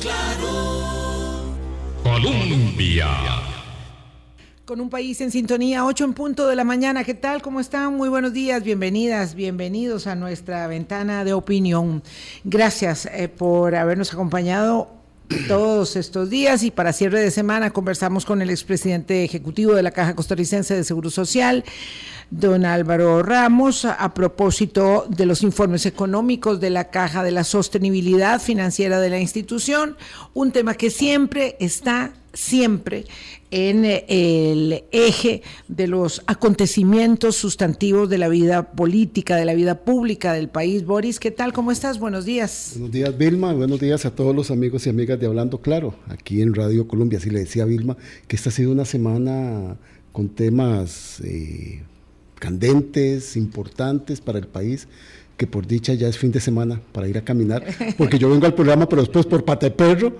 claro. Colombia. Con un país en sintonía, 8 en punto de la mañana. ¿Qué tal? ¿Cómo están? Muy buenos días, bienvenidas, bienvenidos a nuestra ventana de opinión. Gracias eh, por habernos acompañado todos estos días y para cierre de semana conversamos con el expresidente ejecutivo de la Caja Costarricense de Seguro Social, don Álvaro Ramos, a propósito de los informes económicos de la Caja de la Sostenibilidad Financiera de la institución, un tema que siempre está siempre en eh, el eje de los acontecimientos sustantivos de la vida política, de la vida pública del país. Boris, ¿qué tal? ¿Cómo estás? Buenos días. Buenos días, Vilma. Buenos días a todos los amigos y amigas de Hablando Claro, aquí en Radio Colombia. Así le decía a Vilma que esta ha sido una semana con temas eh, candentes, importantes para el país que por dicha ya es fin de semana para ir a caminar, porque yo vengo al programa, pero después por pate perro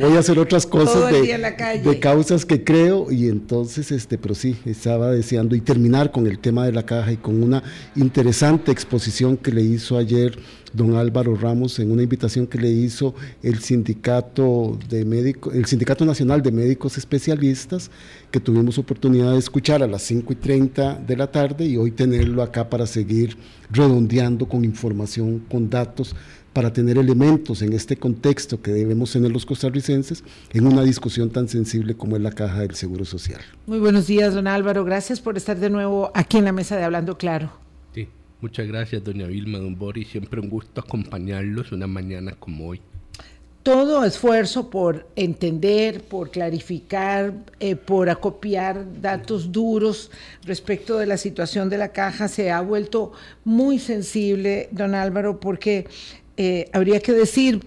voy a hacer otras cosas de, causas que creo y entonces, este, pero sí, estaba deseando y terminar con el tema de la caja y con una interesante exposición que le hizo ayer don Álvaro Ramos en una invitación que le hizo el sindicato de médicos, el Sindicato Nacional de Médicos Especialistas, que tuvimos oportunidad de escuchar a las 5 y 30 de la tarde y hoy tenerlo acá para seguir redondeando con información, con datos, para tener elementos en este contexto que debemos tener los costarricenses en una discusión tan sensible como es la caja del Seguro Social. Muy buenos días, don Álvaro. Gracias por estar de nuevo aquí en la mesa de Hablando Claro. Muchas gracias, doña Vilma, don Boris. Siempre un gusto acompañarlos una mañana como hoy. Todo esfuerzo por entender, por clarificar, eh, por acopiar datos duros respecto de la situación de la caja se ha vuelto muy sensible, don Álvaro, porque eh, habría que decir,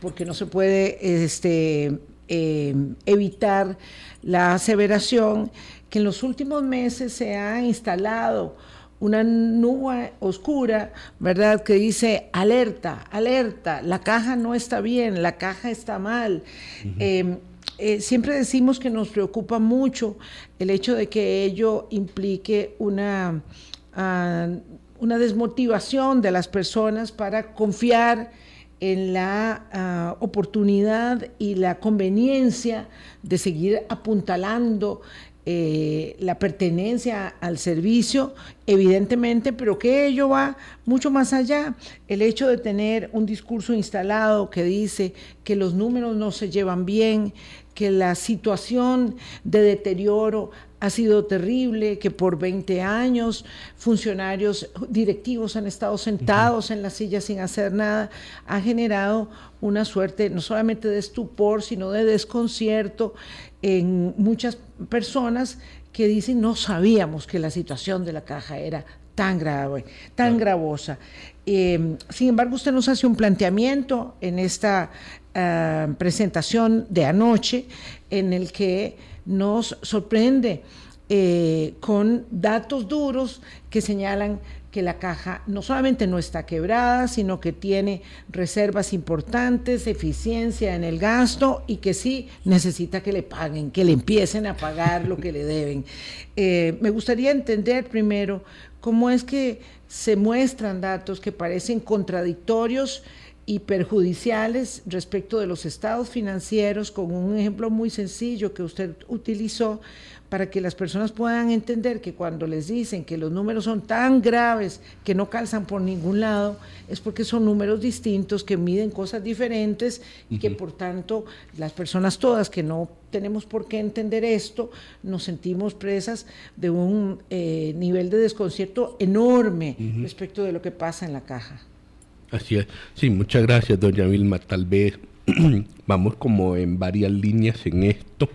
porque no se puede este, eh, evitar la aseveración, que en los últimos meses se ha instalado una nube oscura, ¿verdad? Que dice, alerta, alerta, la caja no está bien, la caja está mal. Em, eh, siempre decimos que nos preocupa mucho el hecho de que ello implique una, ah, una desmotivación de las personas para confiar en la ah, oportunidad y la conveniencia de seguir apuntalando eh, la pertenencia al servicio, evidentemente, pero que ello va mucho más allá. El hecho de tener un discurso instalado que dice que los números no se llevan bien, que la situación de deterioro ha sido terrible, que por 20 años funcionarios directivos han estado sentados en la silla sin hacer nada, ha generado una suerte no solamente de estupor, sino de desconcierto en muchas personas que dicen no sabíamos que la situación de la caja era tan grave, tan gravosa. Em, sin embargo, usted nos hace un planteamiento en esta ah, presentación de anoche en el que nos sorprende eh, con datos duros que señalan que la caja no solamente no está quebrada, sino que tiene reservas importantes, eficiencia en el gasto y que sí necesita que le paguen, que le empiecen a pagar lo que le deben. Eh, me gustaría entender primero cómo es que se muestran datos que parecen contradictorios y perjudiciales respecto de los estados financieros, con un ejemplo muy sencillo que usted utilizó, para que las personas puedan entender que cuando les dicen que los números son tan graves que no calzan por ningún lado, es porque son números distintos, que miden cosas diferentes y que por tanto las personas todas que no tenemos por qué entender esto, nos sentimos presas de un eh, nivel de desconcierto enorme respecto de lo que pasa en la caja. Así es. Sí, muchas gracias, doña Vilma. Tal vez vamos como en varias líneas en esto.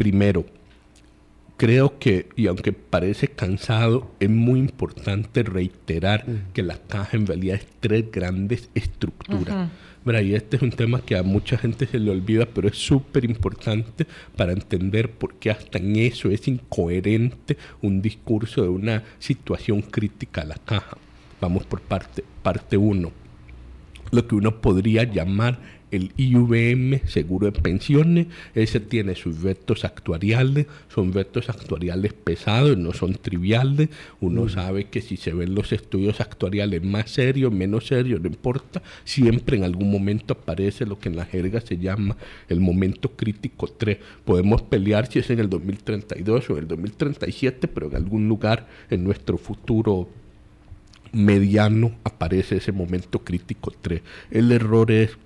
Primero, creo que, y aunque parece cansado, es muy importante reiterar que la caja en realidad es tres grandes estructuras. Y este es un tema que a mucha gente se le olvida, pero es súper importante para entender por qué hasta en eso es incoherente un discurso de una situación crítica a la caja. Vamos por parte. Parte uno. lo que uno podría llamar el IVM, seguro de pensiones, ese tiene sus vetos actuariales, son vetos actuariales pesados, no son triviales, uno sabe que si se ven los estudios actuariales más serios, menos serios, no importa, siempre en algún momento aparece lo que en la jerga se llama el momento crítico 3. Podemos pelear si es en el 2032 o en el 2037, pero en algún lugar en nuestro futuro mediano aparece ese momento crítico 3. El error es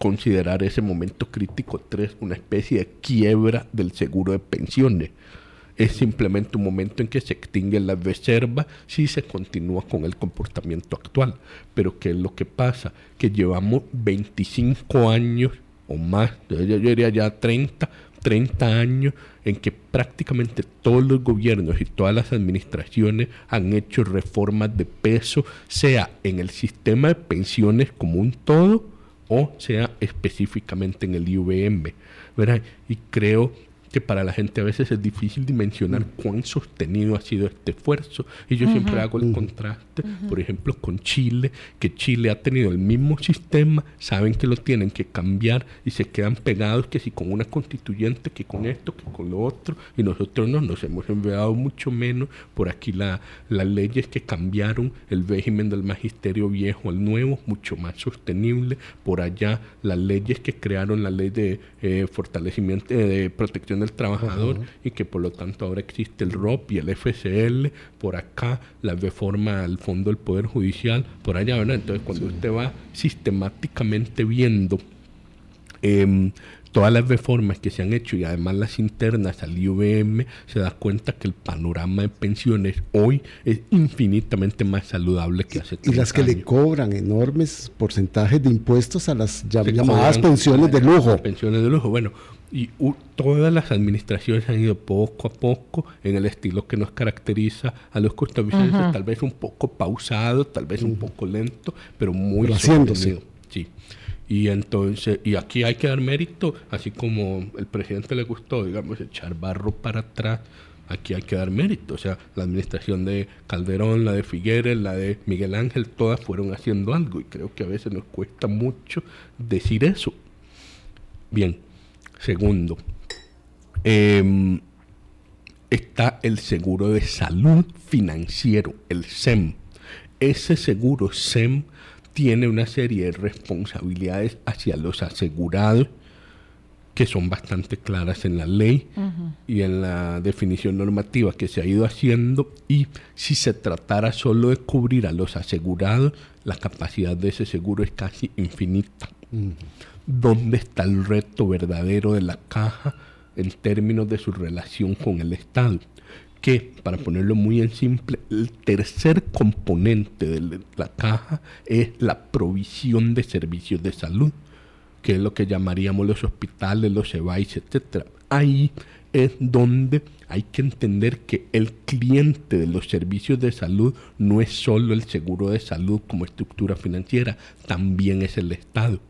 considerar ese momento crítico 3 una especie de quiebra del seguro de pensiones. Es simplemente un momento en que se extingue la reserva si se continúa con el comportamiento actual. Pero ¿qué es lo que pasa? Que llevamos 25 años o más, yo diría ya 30, 30 años en que prácticamente todos los gobiernos y todas las administraciones han hecho reformas de peso, sea en el sistema de pensiones como un todo, o sea específicamente en el IVM. ¿verdad? Y creo que para la gente a veces es difícil dimensionar cuán sostenido ha sido este esfuerzo. Y yo siempre hago el contraste, por ejemplo, con Chile, que Chile ha tenido el mismo sistema, saben que lo tienen que cambiar y se quedan pegados que si con una constituyente, que con esto, que con lo otro, y nosotros no, nos hemos enviado mucho menos. Por aquí la, las leyes que cambiaron el régimen del magisterio viejo al nuevo, mucho más sostenible. Por allá las leyes que crearon la ley de eh, fortalecimiento, eh, de protección del trabajador y que por lo tanto ahora existe el ROP y el FCL, por acá la reforma al fondo del Poder Judicial, por allá, ¿verdad? Entonces cuando usted va sistemáticamente viendo em, todas las reformas que se han hecho y además las internas al IVM, se da cuenta que el panorama de pensiones hoy es infinitamente más saludable que hace Y las que le cobran enormes porcentajes de impuestos a las llamadas pensiones de lujo. Pensiones de lujo, bueno, y todas las administraciones han ido poco a poco en el estilo que nos caracteriza a los costarricenses, tal vez un poco pausado, tal vez un poco lento, pero muy pero haciéndose. Sí. Y entonces, y aquí hay que dar mérito, así como el presidente le gustó, digamos, echar barro para atrás, aquí hay que dar mérito. O sea, la administración de Calderón, la de Figueres, la de Miguel Ángel, todas fueron haciendo algo y creo que a veces nos cuesta mucho decir eso. Bien, Segundo, em, está el seguro de salud financiero, el SEM. Ese seguro SEM tiene una serie de responsabilidades hacia los asegurados que son bastante claras en la ley y en la definición normativa que se ha ido haciendo y si se tratara solo de cubrir a los asegurados, la capacidad de ese seguro es casi infinita dónde está el reto verdadero de la caja en términos de su relación con el Estado. Que, para ponerlo muy en simple, el tercer componente de la caja es la provisión de servicios de salud, que es lo que llamaríamos los hospitales, los EVAIS, etc. Ahí es donde hay que entender que el cliente de los servicios de salud no es solo el seguro de salud como estructura financiera, también es el Estado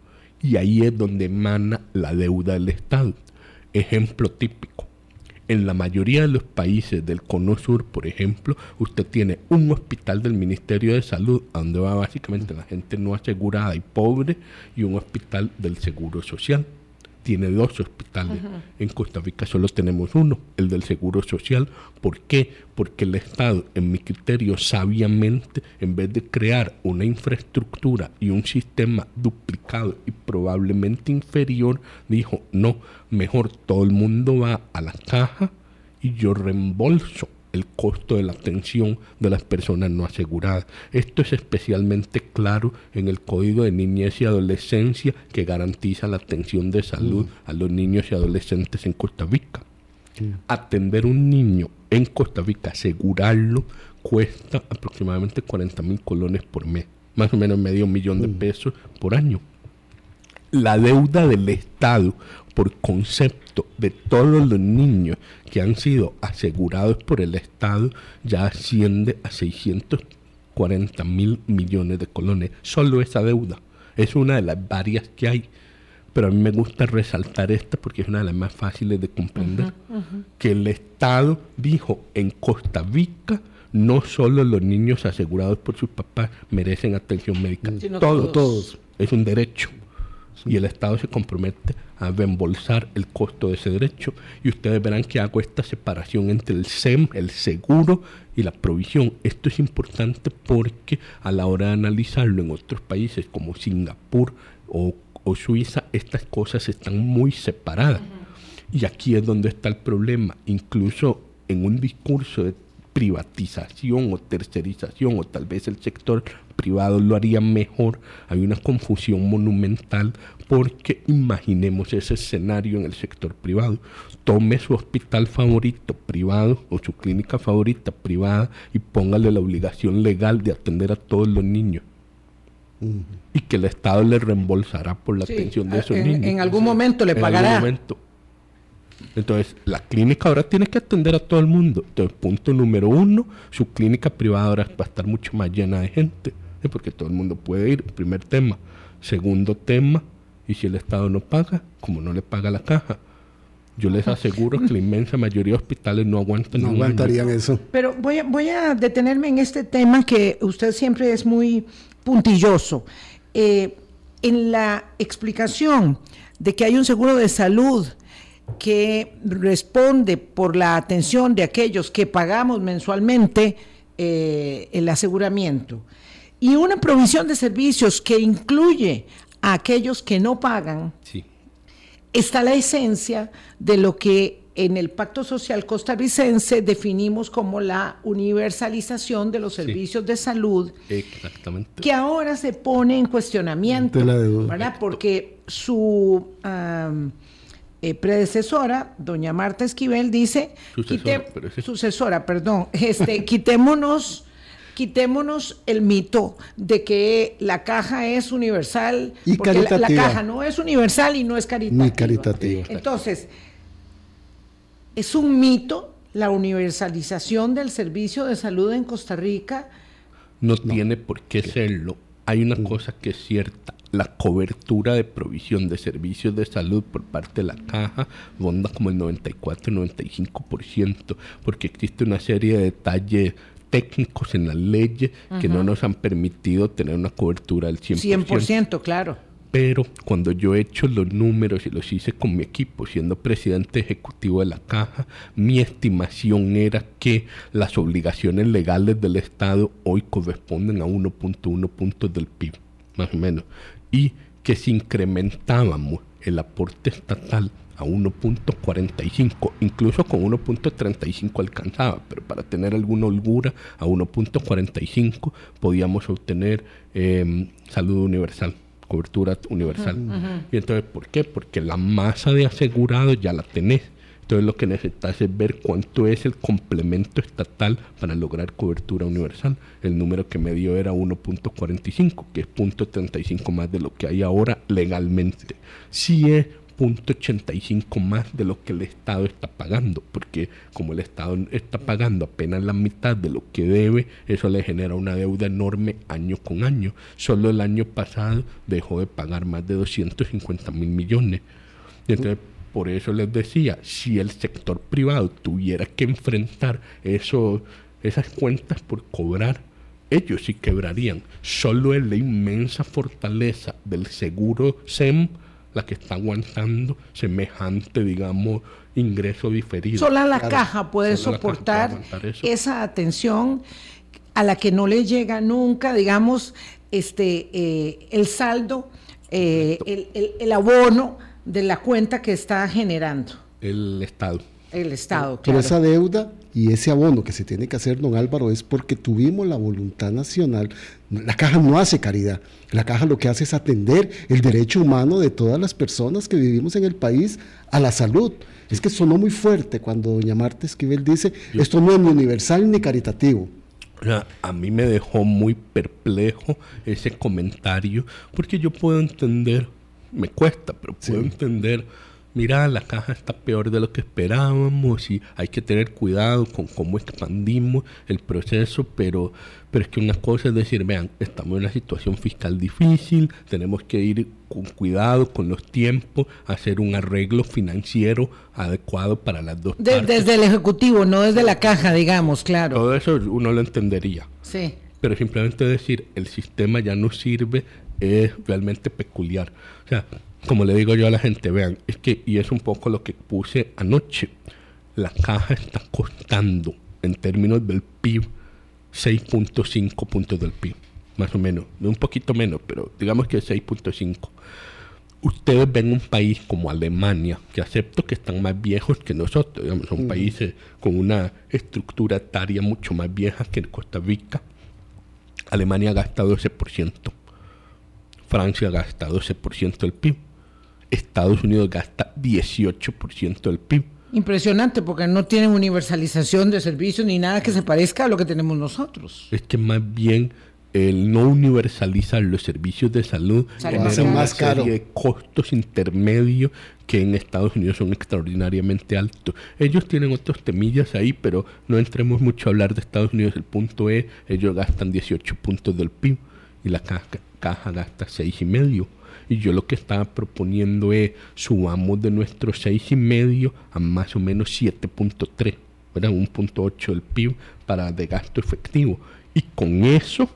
y ahí es donde emana la deuda del Estado. Ejemplo típico. En la mayoría de los países del Cono Sur, por ejemplo, usted tiene un hospital del Ministerio de Salud, donde va básicamente la gente no asegurada y pobre, y un hospital del Seguro Social tiene dos hospitales. En Costa Rica solo tenemos uno, el del Seguro Social. ¿Por qué? Porque el Estado, en mi criterio, sabiamente, en vez de crear una infraestructura y un sistema duplicado y probablemente inferior, dijo, no, mejor todo el mundo va a la caja y yo reembolso el costo de la atención de las personas no aseguradas. Esto es especialmente claro en el Código de Niñez y Adolescencia que garantiza la atención de salud a los niños y adolescentes en Costa Rica. Atender un niño en Costa Rica, asegurarlo, cuesta aproximadamente 40 mil colones por mes, más o menos medio millón de pesos por año. La deuda del Estado por concepto de todos los niños que han sido asegurados por el Estado ya asciende a 640 mil millones de colones. Solo esa deuda es una de las varias que hay. Pero a mí me gusta resaltar esta porque es una de las más fáciles de comprender. Que el Estado dijo en Costa Rica no solo los niños asegurados por sus papás merecen atención médica, todos, todos es un derecho y el Estado se compromete a reembolsar el costo de ese derecho y ustedes verán que hago esta separación entre el SEM, el seguro y la provisión. Esto es importante porque a la hora de analizarlo en otros países como Singapur o, Suiza, estas cosas están muy separadas. Y aquí es donde está el problema. Incluso en un discurso de privatización o tercerización, o tal vez el sector privado lo haría mejor, hay una confusión monumental porque imaginemos ese escenario en el sector privado. Tome su hospital favorito privado o su clínica favorita privada y póngale la obligación legal de atender a todos los niños. Y que el Estado le reembolsará por la atención de esos niños. En algún momento le pagará. Entonces, la clínica ahora tiene que atender a todo el mundo. Entonces, punto número uno, su clínica privada ahora va a estar mucho más llena de gente, porque todo el mundo puede ir, primer tema. Segundo tema, y si el Estado no paga, como no le paga la caja, yo les aseguro que la inmensa mayoría de hospitales no aguantan. No aguantarían eso. Pero voy a, voy a detenerme en este tema que usted siempre es muy puntilloso. Eh, en la explicación de que hay un seguro de salud que responde por la atención de aquellos que pagamos mensualmente eh, el aseguramiento. Y una provisión de servicios que incluye a aquellos que no pagan, está la esencia de lo que en el Pacto Social costarricense definimos como la universalización de los servicios de salud, que ahora se pone en cuestionamiento, ¿verdad? Porque su eh, predecesora, doña Marta Esquivel, dice, sucesora, perdón, este, quitémonos, quitémonos el mito de que la caja es universal, y porque la, caja no es universal y no es caritativa. Ni caritativa. Entonces, es un mito la universalización del servicio de salud en Costa Rica. No, no. tiene por qué serlo. Hay una cosa que es cierta la cobertura de provisión de servicios de salud por parte de la caja ronda como el 94-95%, porque existe una serie de detalles técnicos en la ley que no nos han permitido tener una cobertura del 100%. 100%, claro. Pero cuando yo he hecho los números y los hice con mi equipo, siendo presidente ejecutivo de la caja, mi estimación era que las obligaciones legales del Estado hoy corresponden a 1.1 puntos del PIB, más o menos y que si incrementábamos el aporte estatal a 1.45, incluso con 1.35 alcanzaba, pero para tener alguna holgura a 1.45 podíamos obtener em, salud universal, cobertura universal. Y entonces, ¿por qué? Porque la masa de asegurados ya la tenés entonces lo que necesitas es ver cuánto es el complemento estatal para lograr cobertura universal. El número que me dio era 1.45, que es 0.35 más de lo que hay ahora legalmente. Si es 0.85 más de lo que el Estado está pagando, porque como el Estado está pagando apenas la mitad de lo que debe, eso le genera una deuda enorme año con año. Solo el año pasado dejó de pagar más de 250 mil millones. Entonces, por eso les decía, si el sector privado tuviera que enfrentar eso, esas cuentas por cobrar, ellos sí quebrarían. Solo es la inmensa fortaleza del seguro SEM la que está aguantando semejante, digamos, ingreso diferido. Solo la caja puede soportar esa atención a la que no le llega nunca, digamos, este eh, el saldo, eh, el, el abono de la cuenta que está generando. El Estado. El Estado, claro. Pero esa deuda y ese abono que se tiene que hacer, don Álvaro, es porque tuvimos la voluntad nacional. La caja no hace caridad. La caja lo que hace es atender el derecho humano de todas las personas que vivimos en el país a la salud. Es que sonó muy fuerte cuando doña Marta Esquivel dice, esto no es ni universal ni caritativo. A mí me dejó muy perplejo ese comentario, porque yo puedo entender me cuesta, pero puedo entender, mira, la caja está peor de lo que esperábamos y hay que tener cuidado con cómo expandimos el proceso, pero, pero es que una cosa es decir, vean, estamos en una situación fiscal difícil, tenemos que ir con cuidado con los tiempos, hacer un arreglo financiero adecuado para las dos partes. Desde el Ejecutivo, no desde la caja, digamos, claro. Todo eso uno lo entendería. Sí. Pero simplemente decir, el sistema ya no sirve es realmente peculiar. O sea, como le digo yo a la gente, vean, es que, y es un poco lo que puse anoche, la caja está costando en términos del PIB 6.5 puntos del PIB, más o menos, un poquito menos, pero digamos que 6.5 ustedes ven un país como Alemania, que acepto que están más viejos que nosotros, digamos, son países con una estructura etaria mucho más vieja que Costa Rica. Alemania gasta 12%, Francia gasta 12% del PIB, Estados Unidos gasta 18% del PIB. Impresionante, porque no tienen universalización de servicios ni nada que se parezca a lo que tenemos nosotros. Es que más bien el no universalizar los servicios de salud hace más caro. de costos intermedios que en Estados Unidos son extraordinariamente altos. Ellos tienen otros temillas ahí, pero no entremos mucho a hablar de Estados Unidos. El punto es, ellos gastan 18 puntos del PIB y la caja, caja gasta seis y medio. Y yo lo que estaba proponiendo es subamos de nuestros seis y medio a más o menos 7.3, ¿verdad? 1.8 del PIB para de gasto efectivo. Y con eso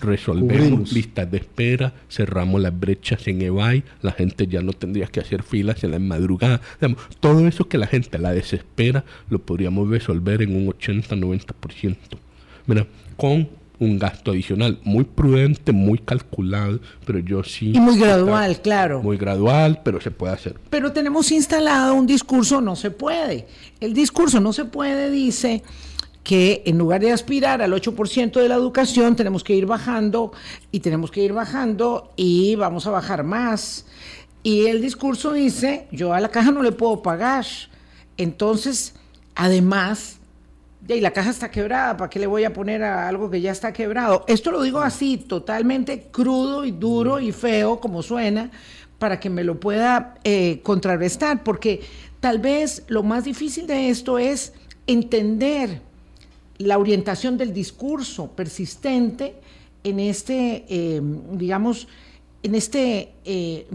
resolvemos listas de espera, cerramos las brechas en eBay, la gente ya no tendría que hacer filas en la madrugada. todo eso que la gente la desespera lo podríamos resolver en un 80-90%. Mira, con un gasto adicional muy prudente, muy calculado, pero yo sí... Y muy gradual, claro. Muy gradual, pero se puede hacer. Pero tenemos instalado un discurso no se puede. El discurso no se puede dice que en lugar de aspirar al 8% de la educación, tenemos que ir bajando y tenemos que ir bajando y vamos a bajar más. Y el discurso dice, yo a la caja no le puedo pagar. Entonces, además, y la caja está quebrada, ¿para qué le voy a poner a algo que ya está quebrado? Esto lo digo así, totalmente crudo y duro y feo como suena, para que me lo pueda eh, contrarrestar, porque tal vez lo más difícil de esto es entender la orientación del discurso persistente en este, eh, digamos, en este eh,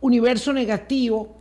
universo negativo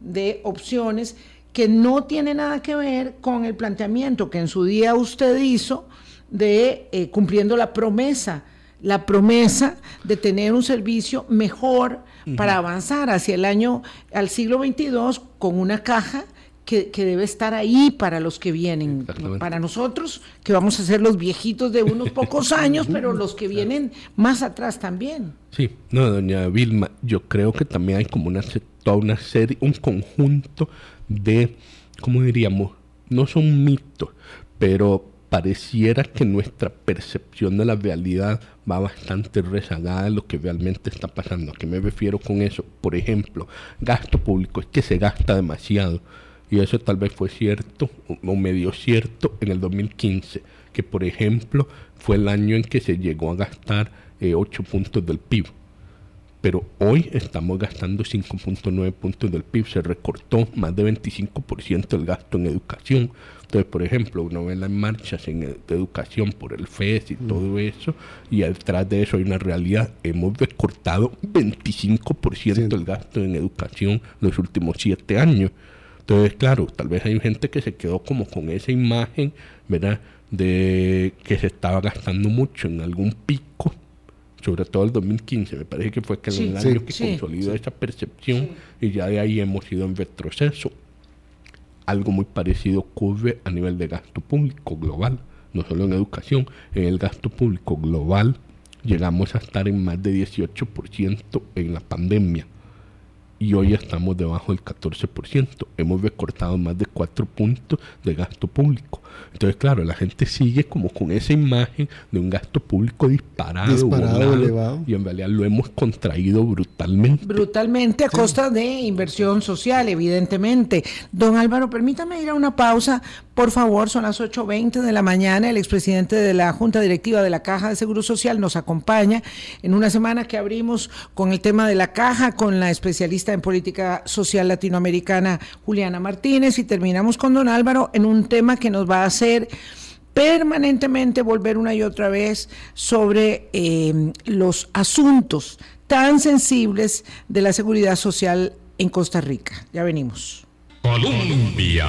de opciones que no tiene nada que ver con el planteamiento que en su día usted hizo de eh, cumpliendo la promesa, la promesa de tener un servicio mejor para avanzar hacia el año, al siglo XXII, con una caja que, debe estar ahí para los que vienen, para nosotros, que vamos a ser los viejitos de unos pocos años, pero los que vienen más atrás también. Sí, no, doña Vilma, yo creo que también hay como una, toda una serie, un conjunto de, ¿cómo diríamos? No son mitos, pero pareciera que nuestra percepción de la realidad va bastante rezagada de lo que realmente está pasando. ¿A qué me refiero con eso? Por ejemplo, gasto público, es que se gasta demasiado y eso tal vez fue cierto o medio cierto en el 2015, que por ejemplo fue el año en que se llegó a gastar 8 eh, puntos del PIB. Pero hoy estamos gastando 5.9 puntos del PIB, se recortó más de 25% del gasto en educación. Entonces, por ejemplo, uno ve las marchas en educación por el FES y todo eso, y detrás de eso hay una realidad. Hemos recortado 25% del gasto en educación los últimos 7 años. Entonces, claro, tal vez hay gente que se quedó como con esa imagen, ¿verdad? De que se estaba gastando mucho en algún pico, sobre todo el 2015, me parece que fue que el año que consolidó esa percepción y ya de ahí hemos ido en retroceso. Algo muy parecido ocurre a nivel de gasto público global, no solo en educación, en el gasto público global llegamos a estar en más de 18% en la pandemia y hoy estamos debajo del 14%. Hemos recortado más de 4 puntos de gasto público. Entonces, claro, la gente sigue como con esa imagen de un gasto público disparado, disparado elevado. y en realidad lo hemos contraído brutalmente. Brutalmente a costa de inversión social, evidentemente. Don Álvaro, permítame ir a una pausa, por favor, son las 8.20 de la mañana, el expresidente de la Junta Directiva de la Caja de Seguro Social nos acompaña en una semana que abrimos con el tema de la caja, con la especialista en política social latinoamericana Juliana Martínez y terminamos con don Álvaro en un tema que nos va a hacer permanentemente volver una y otra vez sobre eh, los asuntos tan sensibles de la seguridad social en Costa Rica. Ya venimos. Colombia.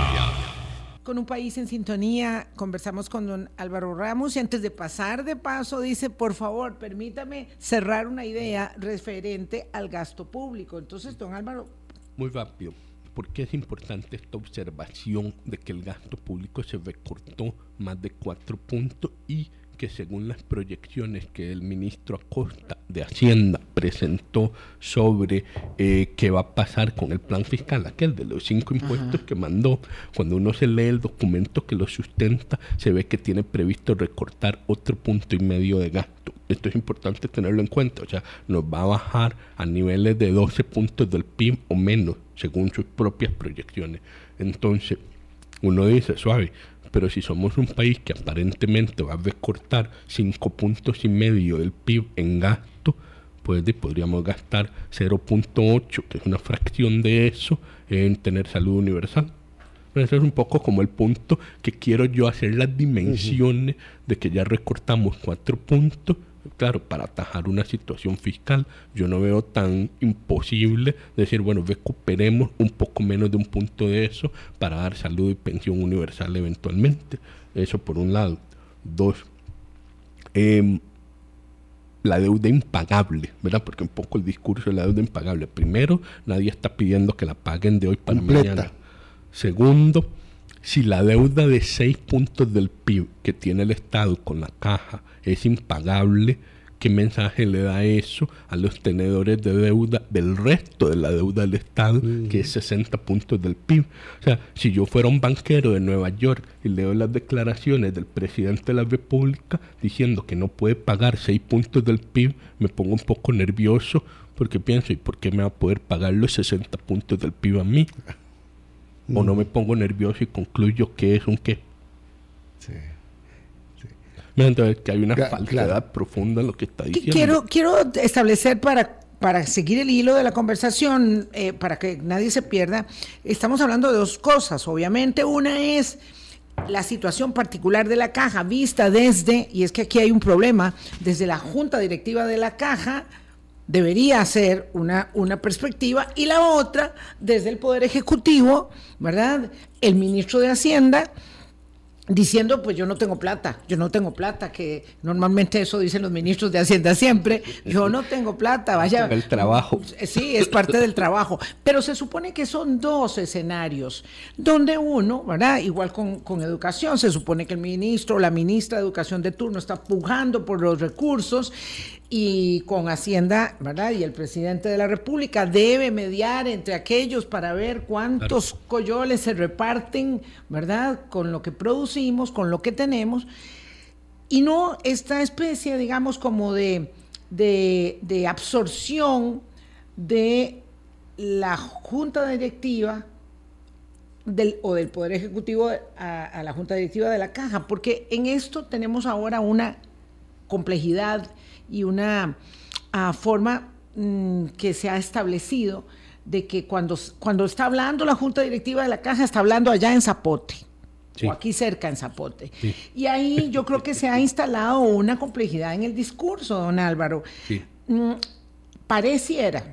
Con un país en sintonía. Conversamos con don Álvaro Ramos y antes de pasar de paso dice, por favor, permítame cerrar una idea referente al gasto público. Entonces, don Álvaro. Muy rápido. ¿Por qué es importante esta observación de que el gasto público se recortó más de cuatro puntos y que según las proyecciones que el ministro Acosta de Hacienda presentó sobre eh, qué va a pasar con el plan fiscal, aquel de los cinco impuestos que mandó, cuando uno se lee el documento que lo sustenta, se ve que tiene previsto recortar otro punto y medio de gasto. Esto es importante tenerlo en cuenta, o sea, nos va a bajar a niveles de 12 puntos del PIB o menos, según sus propias proyecciones. Entonces, uno dice, suave, pero si somos un país que aparentemente va a recortar 5 puntos y medio del PIB en gasto, pues podríamos gastar 0.8, que es una fracción de eso, en tener salud universal. Pero eso es un poco como el punto que quiero yo hacer las dimensiones de que ya recortamos 4 puntos Claro, para atajar una situación fiscal, yo no veo tan imposible decir, bueno, recuperemos un poco menos de un punto de eso para dar salud y pensión universal eventualmente. Eso por un lado. Dos, em, la deuda impagable, ¿verdad? Porque un poco el discurso de la deuda impagable. Primero, nadie está pidiendo que la paguen de hoy para mañana. Segundo, si la deuda de 6 puntos del PIB que tiene el Estado con la caja es impagable, ¿qué mensaje le da eso a los tenedores de deuda del resto de la deuda del Estado, mm. que es 60 puntos del PIB? O sea, si yo fuera un banquero de Nueva York y leo las declaraciones del presidente de la República diciendo que no puede pagar 6 puntos del PIB, me pongo un poco nervioso porque pienso, ¿y por qué me va a poder pagar los 60 puntos del PIB a mí? o no me pongo nervioso y concluyo que es un qué. Sí. Que hay una falsedad profunda en lo que está diciendo. Quiero, quiero establecer para, para seguir el hilo de la conversación, eh, para que nadie se pierda, estamos hablando de dos cosas. Obviamente, una es la situación particular de la caja vista desde, y es que aquí hay un problema, desde la junta directiva de la caja debería ser una, una perspectiva y la otra desde el Poder Ejecutivo, ¿verdad? El ministro de Hacienda diciendo, pues yo no tengo plata, yo no tengo plata, que normalmente eso dicen los ministros de Hacienda siempre, yo no tengo plata, vaya. El trabajo. Sí, es parte del trabajo, pero se supone que son dos escenarios, donde uno, ¿verdad? Igual con, con educación, se supone que el ministro o la ministra de Educación de turno está pujando por los recursos y con Hacienda, ¿verdad? Y el presidente de la República debe mediar entre aquellos para ver cuántos coyoles se reparten, ¿verdad? Con lo que producimos, con lo que tenemos, y no esta especie, digamos, como de, de, absorción de la junta directiva del, o del Poder Ejecutivo a, a la junta directiva de la caja, porque en esto tenemos ahora una complejidad y una ah, forma mm, que se ha establecido de que cuando, cuando está hablando la Junta Directiva de la Caja, está hablando allá en Zapote. O aquí cerca en Zapote. Y ahí yo creo que se ha instalado una complejidad en el discurso, don Álvaro. Mm, pareciera,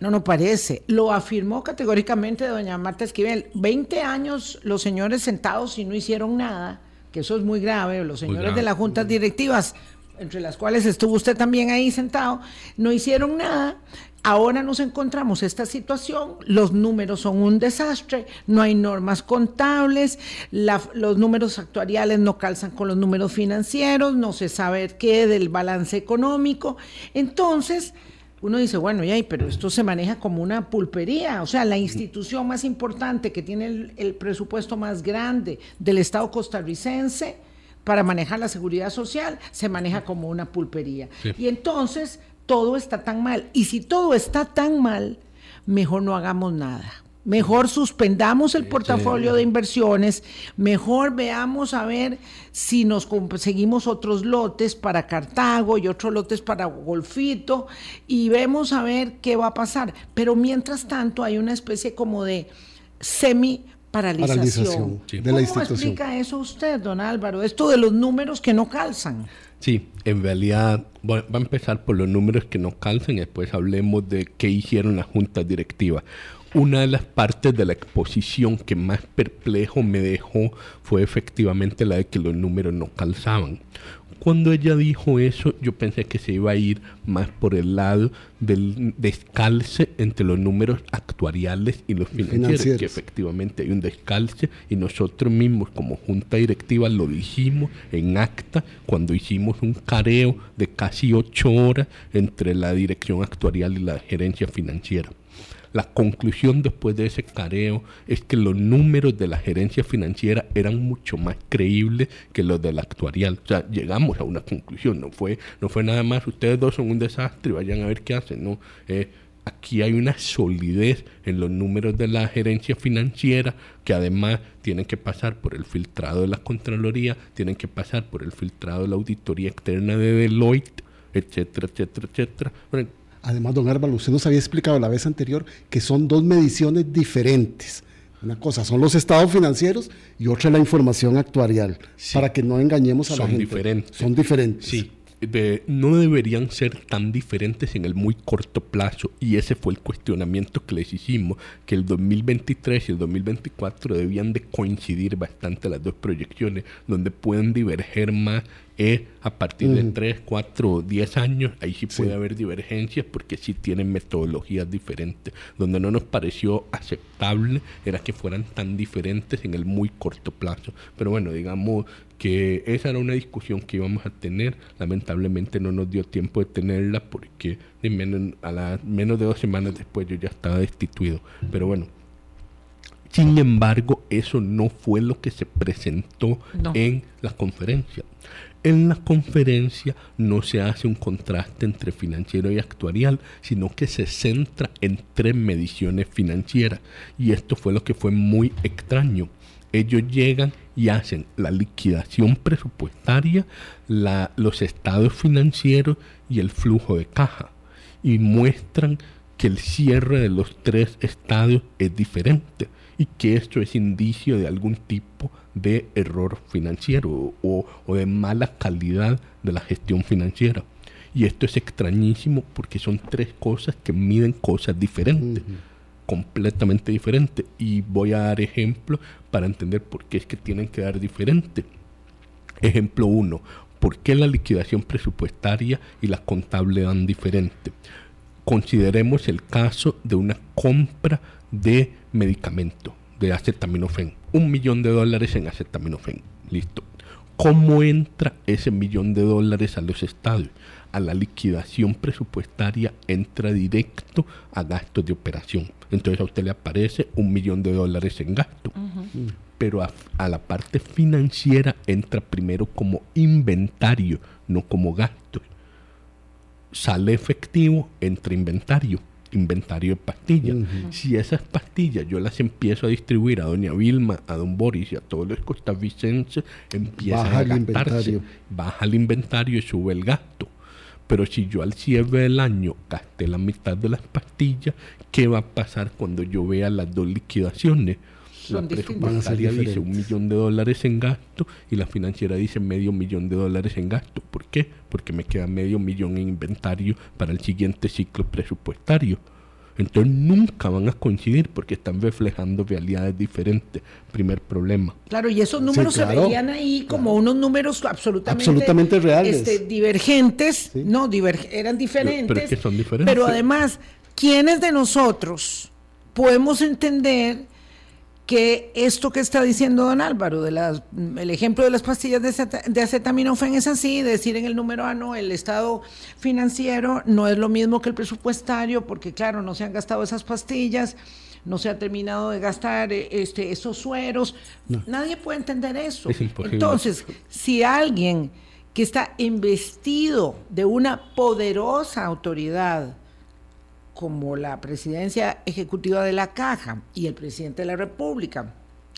no, no parece. Lo afirmó categóricamente doña Marta Esquivel. 20 años los señores sentados y no hicieron nada, que eso es muy grave. Los señores de las juntas directivas entre las cuales estuvo usted también ahí sentado, no hicieron nada. Ahora nos encontramos esta situación, los números son un desastre, no hay normas contables, los números actuariales no calzan con los números financieros, no se sabe qué del balance económico. Entonces, uno dice, bueno, ya, pero esto se maneja como una pulpería, o sea, la institución más importante que tiene el presupuesto más grande del Estado costarricense, para manejar la seguridad social se maneja como una pulpería. Y entonces todo está tan mal. Y si todo está tan mal, mejor no hagamos nada. Mejor suspendamos el portafolio de inversiones, mejor veamos a ver si nos conseguimos otros lotes para Cartago y otros lotes para Golfito y vemos a ver qué va a pasar. Pero mientras tanto hay una especie como de semi paralización. de la institución. explica eso usted, don Álvaro? Esto de los números que no calzan. Sí, en realidad va a empezar por los números que no calzan y después hablemos de qué hicieron las juntas directivas. una de las partes de la exposición que más perplejo me dejó fue efectivamente la de que los números no calzaban. Cuando ella dijo eso, yo pensé que se iba a ir más por el lado del descalce entre los números actuariales y los financieros, Financieros. que efectivamente hay un descalce y nosotros mismos como junta directiva lo dijimos en acta cuando hicimos un careo de casi ocho horas entre la dirección actuarial y la gerencia financiera. La conclusión después de ese careo es que los números de la gerencia financiera eran mucho más creíbles que los de la actuarial. O sea, llegamos a una conclusión, no fue, no fue nada más, ustedes dos son un desastre, vayan a ver qué hacen, no. Eh, aquí hay una solidez en los números de la gerencia financiera que además tienen que pasar por el filtrado de la Contraloría, tienen que pasar por el filtrado de la auditoría externa de Deloitte, etcétera, etcétera, etcétera. Bueno, Además, don Álvaro, usted nos había explicado la vez anterior que son dos mediciones diferentes. Una cosa son los estados financieros y otra la información actuarial, Sí. para que no engañemos a la Son gente. diferentes. Son diferentes. Sí, de- no deberían ser tan diferentes en el muy corto plazo y ese fue el cuestionamiento que les hicimos, que el 2023 y el 2024 debían de coincidir bastante las dos proyecciones, donde pueden diverger más eh, a partir de 3, 4, 10 años, ahí sí puede haber divergencias porque sí tienen metodologías diferentes. Donde no nos pareció aceptable era que fueran tan diferentes en el muy corto plazo. Pero bueno, digamos que esa era una discusión que íbamos a tener. Lamentablemente no nos dio tiempo de tenerla porque de menos, a la, menos de dos semanas después yo ya estaba destituido. Pero bueno, sin embargo, eso no fue lo que se presentó No. en la conferencia. En la conferencia no se hace un contraste entre financiero y actuarial, sino que se centra en tres mediciones financieras. Y esto fue lo que fue muy extraño. Ellos llegan y hacen la liquidación presupuestaria, los estados financieros y el flujo de caja. Y muestran que el cierre de los tres estados es diferente y que esto es indicio de algún tipo de error financiero o, o de mala calidad de la gestión financiera. Y esto es extrañísimo porque son tres cosas que miden cosas diferentes, completamente diferentes. Y voy a dar ejemplos para entender por qué es que tienen que dar diferente. Ejemplo 1. ¿Por qué la liquidación presupuestaria y la contable dan diferente? Consideremos el caso de una compra de medicamento, de acetaminofén. Un millón de dólares en acetaminofén. Listo. ¿Cómo entra ese millón de dólares a los estados? A la liquidación presupuestaria entra directo a gastos de operación. Entonces a usted le aparece un millón de dólares en gasto pero a, a la parte financiera entra primero como inventario, no como gasto. Sale efectivo, entra inventario, inventario de pastillas. Si esas pastillas yo las empiezo a distribuir a doña Vilma, a don Boris y a todos los costarricenses, empiezan Baja a el gastarse. inventario. Baja el inventario y sube el gasto. Pero si yo al cierre del año gasté la mitad de las pastillas, ¿qué va a pasar cuando yo vea las dos liquidaciones? Son la distintas. Van a dice un millón de dólares en gasto y la financiera dice medio millón de dólares en gasto. ¿Por qué? Porque me queda medio millón en inventario para el siguiente ciclo presupuestario. Entonces nunca van a coincidir porque están reflejando realidades diferentes. Primer problema. Claro, y esos números claro, se veían ahí como unos números absolutamente, Absolutamente reales. este, divergentes, Sí. no, diver- eran diferentes. Pero es que son diferentes. Pero además, ¿quiénes de nosotros podemos entender que esto que está diciendo don Álvaro, de las, el ejemplo de las pastillas de, aceta- de acetaminofén es así, decir en el número A, no, el estado financiero no es lo mismo que el presupuestario, porque claro, no se han gastado esas pastillas, no se ha terminado de gastar eh, este, esos sueros. Nadie puede entender eso. Es. Entonces, si alguien que está investido de una poderosa autoridad, como la presidencia ejecutiva de la Caja y el presidente de la República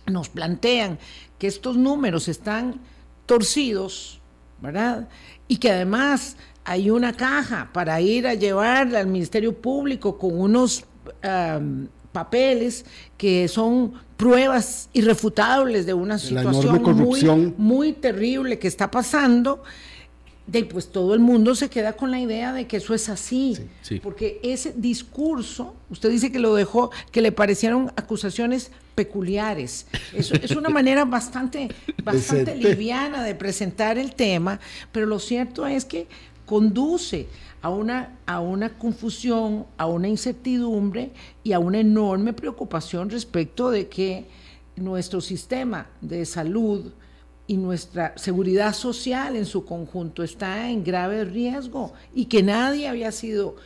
nos plantean que estos números están torcidos, ¿verdad? Y que además hay una caja para ir a llevar al Ministerio Público con unos am, papeles que son pruebas irrefutables de una situación muy, muy terrible que está pasando de, pues todo el mundo se queda con la idea de que eso es así, Sí, sí. porque ese discurso, usted dice que lo dejó, que le parecieron acusaciones peculiares. Eso es una manera bastante, bastante liviana de presentar el tema, pero lo cierto es que conduce a una, a una confusión, a una incertidumbre y a una enorme preocupación respecto de que nuestro sistema de salud y nuestra seguridad social en su conjunto está en grave riesgo y que nadie había sido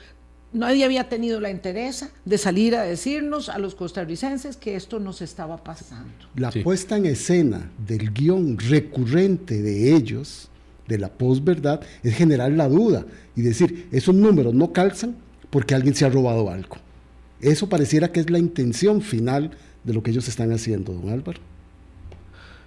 nadie había tenido la interés de salir a decirnos a los costarricenses que esto nos estaba pasando. La Sí. puesta en escena del guion recurrente de ellos, de la posverdad, es generar la duda y decir, esos números no calzan porque alguien se ha robado algo. Eso pareciera que es la intención final de lo que ellos están haciendo, don Álvaro.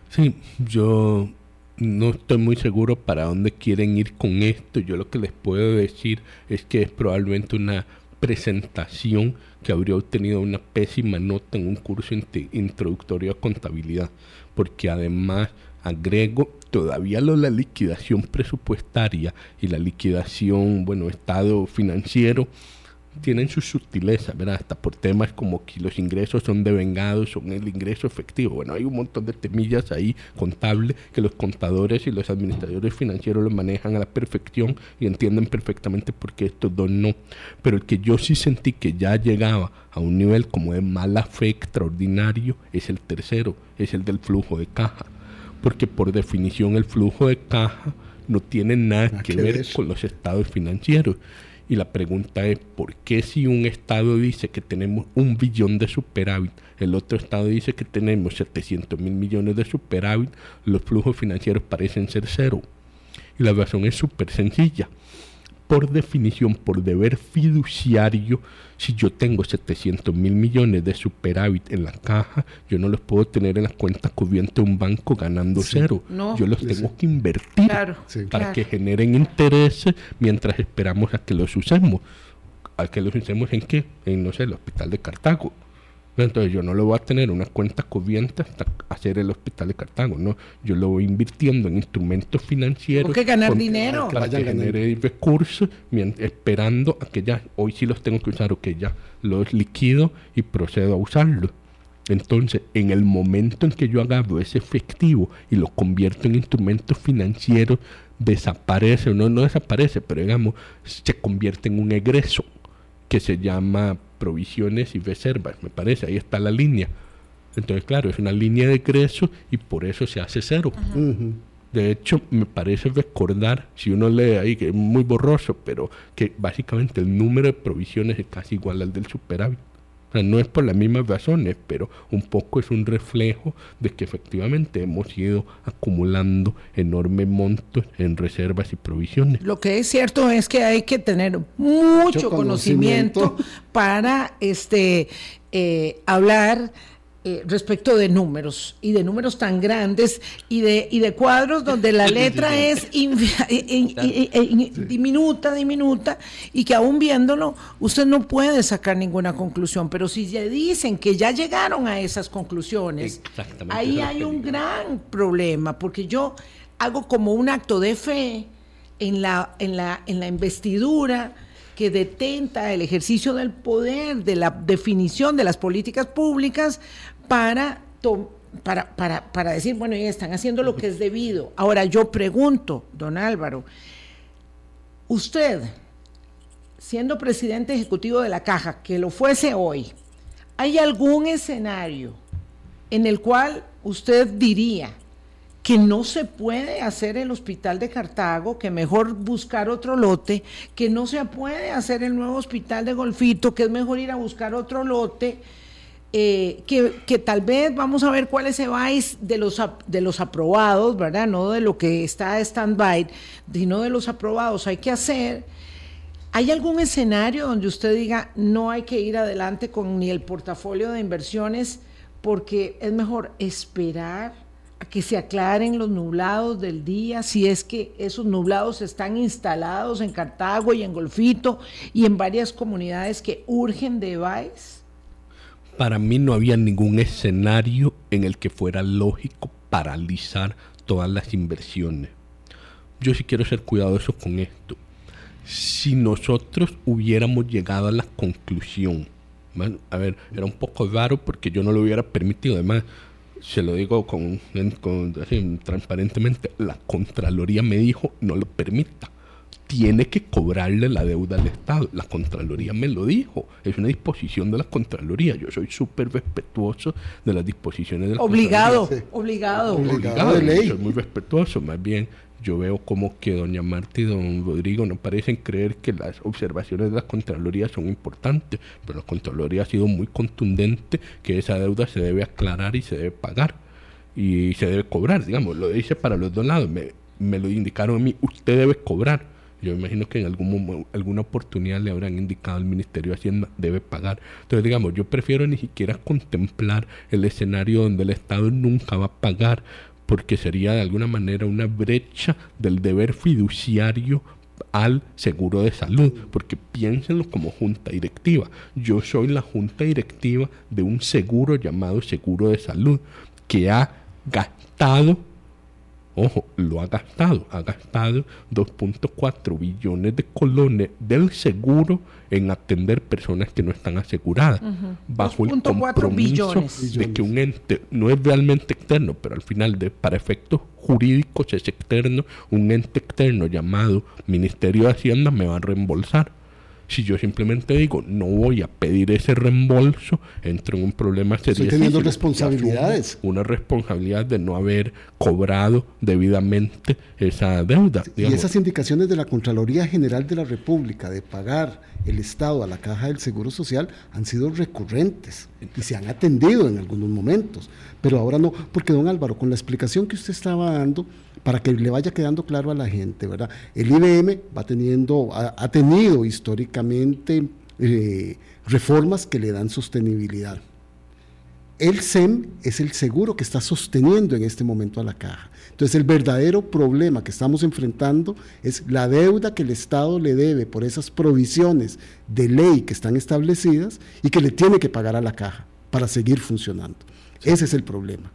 Sí, yo no estoy muy seguro para dónde quieren ir con esto. Yo lo que les puedo decir es que es probablemente una presentación que habría obtenido una pésima nota en un curso introductorio a contabilidad, porque además agrego todavía lo la liquidación presupuestaria y la liquidación, bueno, estado financiero tienen sus sutilezas, ¿verdad? Hasta por temas como que los ingresos son devengados, son el ingreso efectivo. Bueno, hay un montón de temillas ahí contables que los contadores y los administradores financieros lo manejan a la perfección y entienden perfectamente por qué estos dos no. Pero el que yo sí sentí que ya llegaba a un nivel como de mala fe extraordinario es el tercero, es el del flujo de caja. Porque por definición el flujo de caja no tiene nada, Nada que, ver. con los estados financieros. Y la pregunta es, ¿por qué si un estado dice que tenemos un billón de superávit, el otro estado dice que tenemos 700 mil millones de superávit, los flujos financieros parecen ser cero? Y la razón es súper sencilla. Por definición, por deber fiduciario, si yo tengo 700 mil millones de superávit en la caja, yo no los puedo tener en la cuenta corriente de un banco ganando cero. No. Yo los tengo sí. que invertir Claro, Sí. para claro. que generen intereses mientras esperamos a que los usemos. ¿A que los usemos en qué? En, no sé, el hospital de Cartago. Entonces yo no lo voy a tener en una cuenta corriente hasta hacer el hospital de Cartago, no. Yo lo voy invirtiendo en instrumentos financieros. Que ganar dinero. Para Vayan que ganando. genere recursos, esperando a que ya, hoy sí los tengo que usar o que ya los liquido y procedo a usarlos. Entonces, en el momento en que yo agarro ese efectivo y lo convierto en instrumentos financieros, desaparece, o no, no desaparece, pero digamos, se convierte en un egreso que se llama provisiones y reservas, me parece, ahí está la línea. Entonces, claro, es una línea de egreso y por eso se hace cero. De hecho, me parece recordar, si uno lee ahí, que es muy borroso, pero que básicamente el número de provisiones es casi igual al del superávit. O sea, no es por las mismas razones, pero un poco es un reflejo de que efectivamente hemos ido acumulando enormes montos en reservas y provisiones. Lo que es cierto es que hay que tener mucho Mucho conocimiento, conocimiento. para este eh, hablar eh, respecto de números y de números tan grandes y de, y de cuadros donde la letra es in- in- in- diminuta, diminuta y que aún viéndolo usted no puede sacar ninguna conclusión, pero si le dicen que ya llegaron a esas conclusiones, ahí hay un gran problema, porque yo hago como un acto de fe en la, en la, en la investidura que detenta el ejercicio del poder, de la definición de las políticas públicas para, para, para, para decir, bueno, ya están haciendo lo que es debido. Ahora yo pregunto, don Álvaro, usted, siendo presidente ejecutivo de la Caja, que lo fuese hoy, ¿hay algún escenario en el cual usted diría que no se puede hacer el hospital de Cartago, que mejor buscar otro lote, que no se puede hacer el nuevo hospital de Golfito, que es mejor ir a buscar otro lote, eh, que, tal vez vamos a ver cuáles se vais de los, de los aprobados, ¿verdad? No de lo que está stand-by, sino de los aprobados. Hay que hacer. ¿Hay algún escenario donde usted diga no hay que ir adelante con ni el portafolio de inversiones porque es mejor esperar a que se aclaren los nublados del día, si es que esos nublados están instalados en Cartago y en Golfito y en varias comunidades que urgen de VAIS? Para mí no había ningún escenario en el que fuera lógico paralizar todas las inversiones. yo sí quiero ser cuidadoso con esto. Si nosotros hubiéramos llegado a la conclusión, a ver, era un poco raro porque yo no lo hubiera permitido, además, se lo digo con, transparentemente, la Contraloría me dijo no lo permita tiene que cobrarle la deuda al Estado. La Contraloría me lo dijo. Es una disposición de la Contraloría. Yo soy súper respetuoso de las disposiciones de la obligado, Obligado, obligado. de ley. Soy muy respetuoso. Más bien, yo veo como que doña Marta y don Rodrigo no parecen creer que las observaciones de la Contraloría son importantes. Pero la Contraloría ha sido muy contundente que esa deuda se debe aclarar y se debe pagar. Y se debe cobrar, digamos. Lo dice para los dos lados. Me, me lo indicaron a mí. Usted debe cobrar yo imagino que en algún alguna oportunidad le habrán indicado al Ministerio de Hacienda debe pagar. Entonces, digamos, yo prefiero ni siquiera contemplar el escenario donde el Estado nunca va a pagar, porque sería de alguna manera una brecha del deber fiduciario al seguro de salud, porque piénsenlo como junta directiva. Yo soy la junta directiva de un seguro llamado seguro de salud que ha gastado Ojo, lo ha gastado, ha gastado 2.4 billones de colones del seguro en atender personas que no están aseguradas, bajo el compromiso de que un ente no es realmente externo, pero al final de, para efectos jurídicos es externo, un ente externo llamado Ministerio de Hacienda me va a reembolsar. Si yo simplemente digo, no voy a pedir ese reembolso, entro en un problema serio. Estoy teniendo responsabilidades. Una responsabilidad de no haber cobrado debidamente esa deuda. Y esas indicaciones de la Contraloría General de la República de pagar el Estado a la Caja del Seguro Social han sido recurrentes y se han atendido en algunos momentos. Pero ahora no, porque don Álvaro, con la explicación que usted estaba dando, para que le vaya quedando claro a la gente, ¿verdad? El IBM va teniendo, ha, tenido históricamente eh, reformas que le dan sostenibilidad. El SEM es el seguro que está sosteniendo en este momento a la caja. Entonces el verdadero problema que estamos enfrentando es la deuda que el Estado le debe por esas provisiones de ley que están establecidas y que le tiene que pagar a la caja para seguir funcionando. Ese es el problema.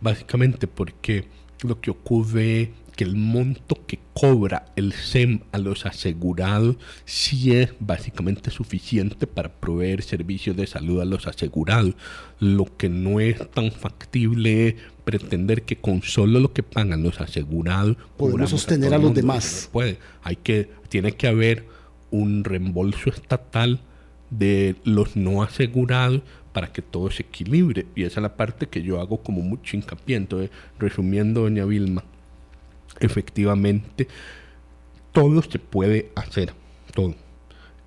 Básicamente porque lo que ocurre que el monto que cobra el SEM a los asegurados sí es básicamente suficiente para proveer servicios de salud a los asegurados. Lo que no es tan factible es pretender que con solo lo que pagan los asegurados podemos sostener a, los demás. puede. Hay que, tiene que haber un reembolso estatal de los no asegurados para que todo se equilibre. Y esa es la parte que yo hago como mucho hincapié. Entonces, resumiendo, doña Vilma, efectivamente, todo se puede hacer, todo.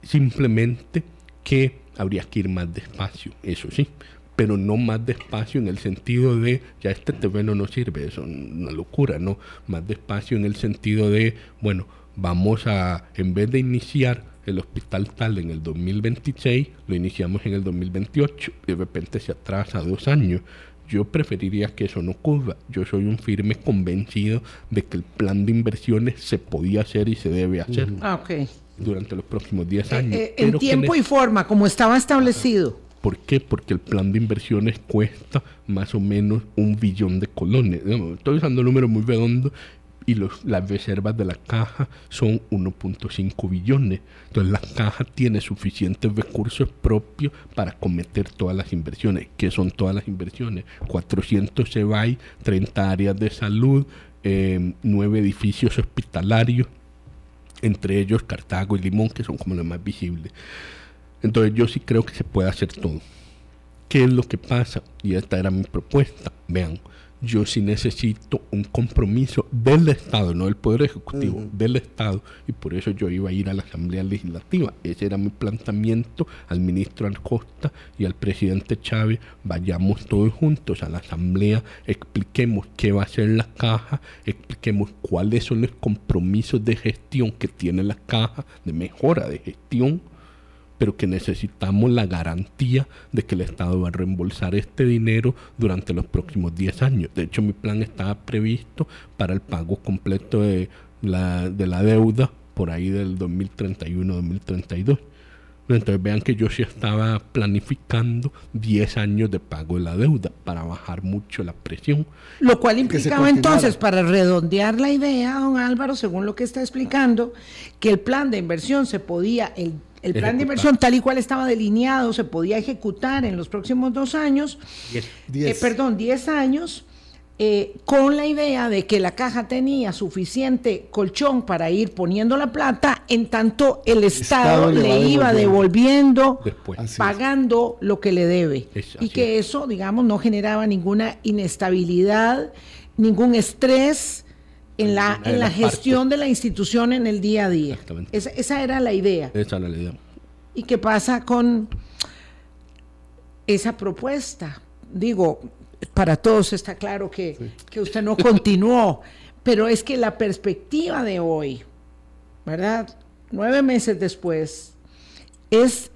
Simplemente que habría que ir más despacio, eso sí, pero no más despacio en el sentido de, ya este terreno no sirve, eso es una locura, ¿no? Más despacio en el sentido de, bueno, vamos a, en vez de iniciar el hospital tal en el 2026, lo iniciamos en el 2028 y de repente se atrasa dos años. Yo preferiría que eso no ocurra. Yo soy un firme convencido de que el plan de inversiones se podía hacer y se debe hacer ah, durante los próximos 10 años. Eh, eh, en tiempo y forma, como estaba establecido. ¿Por qué? Porque el plan de inversiones cuesta más o menos un billón de colones. Estoy usando números muy redondos y los, las reservas de la caja son 1.5 billones. Entonces la caja tiene suficientes recursos propios para cometer todas las inversiones. ¿Qué son todas las inversiones? 400 CEBAI, 30 áreas de salud, eh, 9 edificios hospitalarios, entre ellos Cartago y Limón, que son como los más visibles. Entonces yo sí creo que se puede hacer todo. ¿Qué es lo que pasa? Y esta era mi propuesta. Vean, yo sí necesito un compromiso del Estado, no del Poder Ejecutivo, del Estado, y por eso yo iba a ir a la Asamblea Legislativa. Ese era mi planteamiento al ministro Alcosta y al presidente Chávez. Vayamos todos juntos a la Asamblea, expliquemos qué va a hacer la caja, expliquemos cuáles son los compromisos de gestión que tiene la caja, de mejora de gestión pero que necesitamos la garantía de que el Estado va a reembolsar este dinero durante los próximos 10 años. De hecho, mi plan estaba previsto para el pago completo de la, de la deuda por ahí del 2031-2032. Entonces vean que yo sí estaba planificando 10 años de pago de la deuda para bajar mucho la presión. Lo cual implicaba entonces, para redondear la idea, don Álvaro, según lo que está explicando, que el plan de inversión se podía, el, el plan de inversión tal y cual estaba delineado, se podía ejecutar en los próximos dos años, eh, perdón, 10 años, eh, con la idea de que la caja tenía suficiente colchón para ir poniendo la plata, en tanto el Estado, le, iba devolviendo, pagando lo que le debe. y que eso, digamos, no generaba ninguna inestabilidad, ningún estrés en la, en la, gestión de la institución en el día a día. Esa, esa era la idea. Esa era la idea. ¿Y qué pasa con esa propuesta? Digo, para todos está claro que, usted no continuó, pero es que la perspectiva de hoy, ¿verdad? Nueve meses después, es,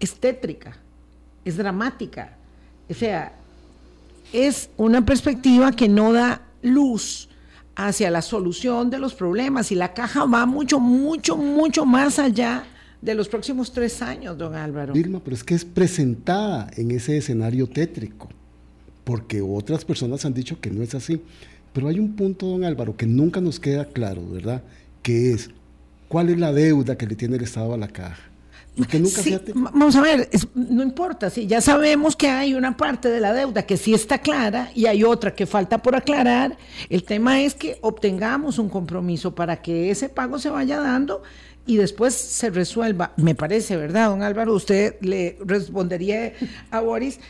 es tétrica, es dramática. O sea, es una perspectiva que no da luz hacia la solución de los problemas y la caja va mucho, mucho, mucho más allá de los próximos tres años, don Álvaro. Irma, pero es que es presentada en ese escenario tétrico, porque otras personas han dicho que no es así. Pero hay un punto, don Álvaro, que nunca nos queda claro, ¿verdad? Que es, ¿cuál es la deuda que le tiene el Estado a la caja? Vamos a ver, no importa, si ya sabemos que hay una parte de la deuda que sí está clara y hay otra que falta por aclarar. El tema es que obtengamos un compromiso para que ese pago se vaya dando y después se resuelva. Me parece, ¿verdad, don Álvaro? Usted le respondería a Boris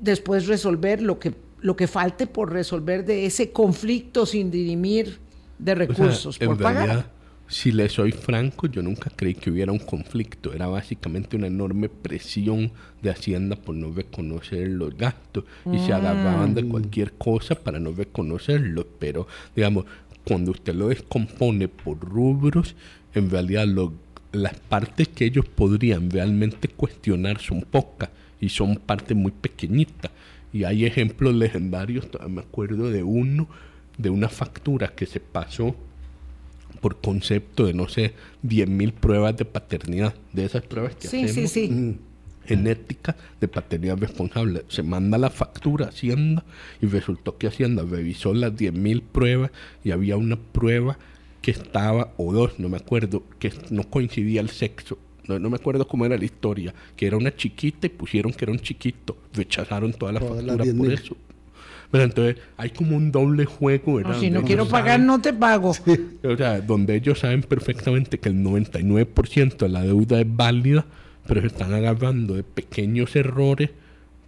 después resolver lo que, lo que falte por resolver de ese conflicto sin dirimir de recursos por pagar. Si le soy franco, yo nunca creí que hubiera un conflicto. Era básicamente una enorme presión de Hacienda por no reconocer los gastos y se agarraban de mm. cualquier cosa para no reconocerlos. Pero, digamos, cuando usted lo descompone por rubros, en realidad las partes que ellos podrían realmente cuestionar son pocas y son partes muy pequeñitas. Y hay ejemplos legendarios, me acuerdo de uno, de una factura que se pasó por concepto de, no sé, 10.000 pruebas de paternidad, de esas pruebas que sí, Sí, sí. Mm genética de paternidad responsable. Se manda la factura a Hacienda y resultó que Hacienda revisó las 10.000 pruebas y había una prueba que estaba, o dos, no me acuerdo, que no coincidía el sexo. No, me acuerdo cómo era la historia, que era una chiquita y pusieron que era un chiquito. Rechazaron toda la factura por eso. Pero entonces hay como un doble juego, ¿verdad? si no quiero pagar, no te pago. O sea, donde ellos saben perfectamente que el 99% de la deuda es válida, pero se están agarrando de pequeños errores